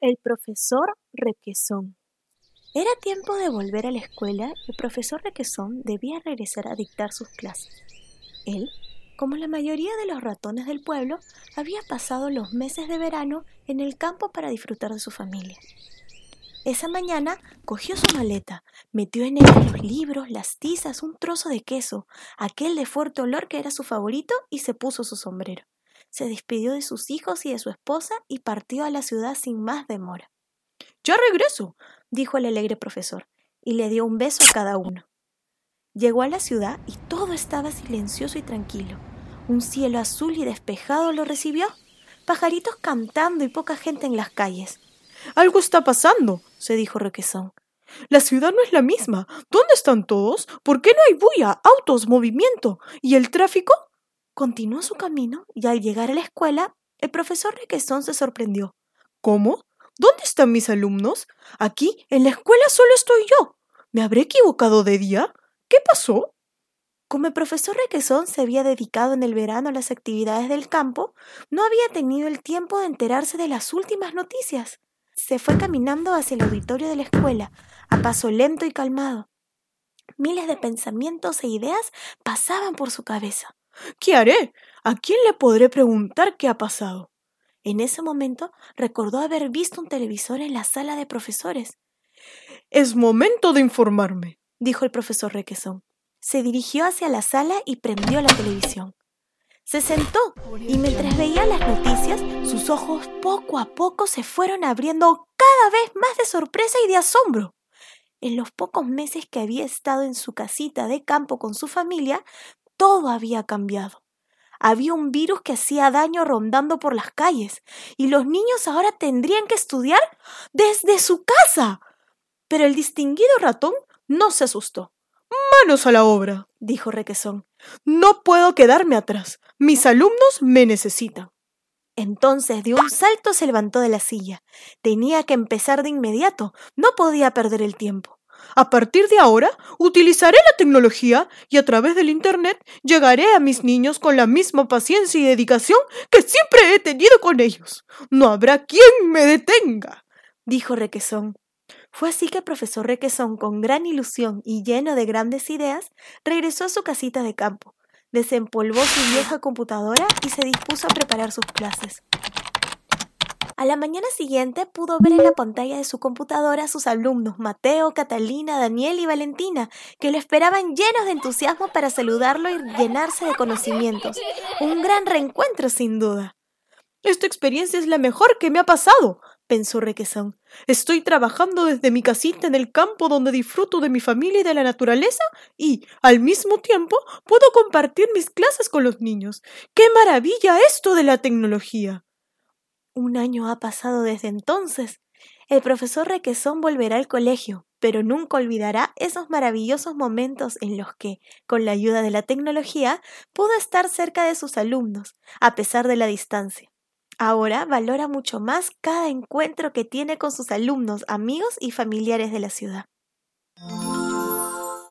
El profesor Requesón. Era tiempo de volver a la escuela y el profesor Requesón debía regresar a dictar sus clases. Él, como la mayoría de los ratones del pueblo, había pasado los meses de verano en el campo para disfrutar de su familia. Esa mañana cogió su maleta, metió en ella los libros, las tizas, un trozo de queso, aquel de fuerte olor que era su favorito, y se puso su sombrero se despidió de sus hijos y de su esposa y partió a la ciudad sin más demora. Ya regreso, dijo el alegre profesor, y le dio un beso a cada uno. Llegó a la ciudad y todo estaba silencioso y tranquilo. Un cielo azul y despejado lo recibió, pajaritos cantando y poca gente en las calles. Algo está pasando, se dijo Requesón. La ciudad no es la misma. ¿Dónde están todos? ¿Por qué no hay bulla, autos, movimiento? ¿Y el tráfico? Continuó su camino y al llegar a la escuela, el profesor Requesón se sorprendió. ¿Cómo? ¿Dónde están mis alumnos? Aquí, en la escuela, solo estoy yo. ¿Me habré equivocado de día? ¿Qué pasó? Como el profesor Requesón se había dedicado en el verano a las actividades del campo, no había tenido el tiempo de enterarse de las últimas noticias. Se fue caminando hacia el auditorio de la escuela, a paso lento y calmado. Miles de pensamientos e ideas pasaban por su cabeza. ¿Qué haré? ¿A quién le podré preguntar qué ha pasado? En ese momento recordó haber visto un televisor en la sala de profesores. Es momento de informarme, dijo el profesor Requesón. Se dirigió hacia la sala y prendió la televisión. Se sentó y mientras veía las noticias, sus ojos poco a poco se fueron abriendo cada vez más de sorpresa y de asombro. En los pocos meses que había estado en su casita de campo con su familia, todo había cambiado. Había un virus que hacía daño rondando por las calles, y los niños ahora tendrían que estudiar desde su casa. Pero el distinguido ratón no se asustó. Manos a la obra, dijo Requesón. No puedo quedarme atrás. Mis alumnos me necesitan. Entonces de un salto se levantó de la silla. Tenía que empezar de inmediato. No podía perder el tiempo. A partir de ahora, utilizaré la tecnología y a través del Internet llegaré a mis niños con la misma paciencia y dedicación que siempre he tenido con ellos. No habrá quien me detenga, dijo Requesón. Fue así que el profesor Requesón, con gran ilusión y lleno de grandes ideas, regresó a su casita de campo, desempolvó su vieja computadora y se dispuso a preparar sus clases. A la mañana siguiente pudo ver en la pantalla de su computadora a sus alumnos Mateo, Catalina, Daniel y Valentina, que lo esperaban llenos de entusiasmo para saludarlo y llenarse de conocimientos. Un gran reencuentro, sin duda. Esta experiencia es la mejor que me ha pasado, pensó Requesón. Estoy trabajando desde mi casita en el campo donde disfruto de mi familia y de la naturaleza y, al mismo tiempo, puedo compartir mis clases con los niños. ¡Qué maravilla esto de la tecnología! Un año ha pasado desde entonces. El profesor Requesón volverá al colegio, pero nunca olvidará esos maravillosos momentos en los que, con la ayuda de la tecnología, pudo estar cerca de sus alumnos, a pesar de la distancia. Ahora valora mucho más cada encuentro que tiene con sus alumnos, amigos y familiares de la ciudad.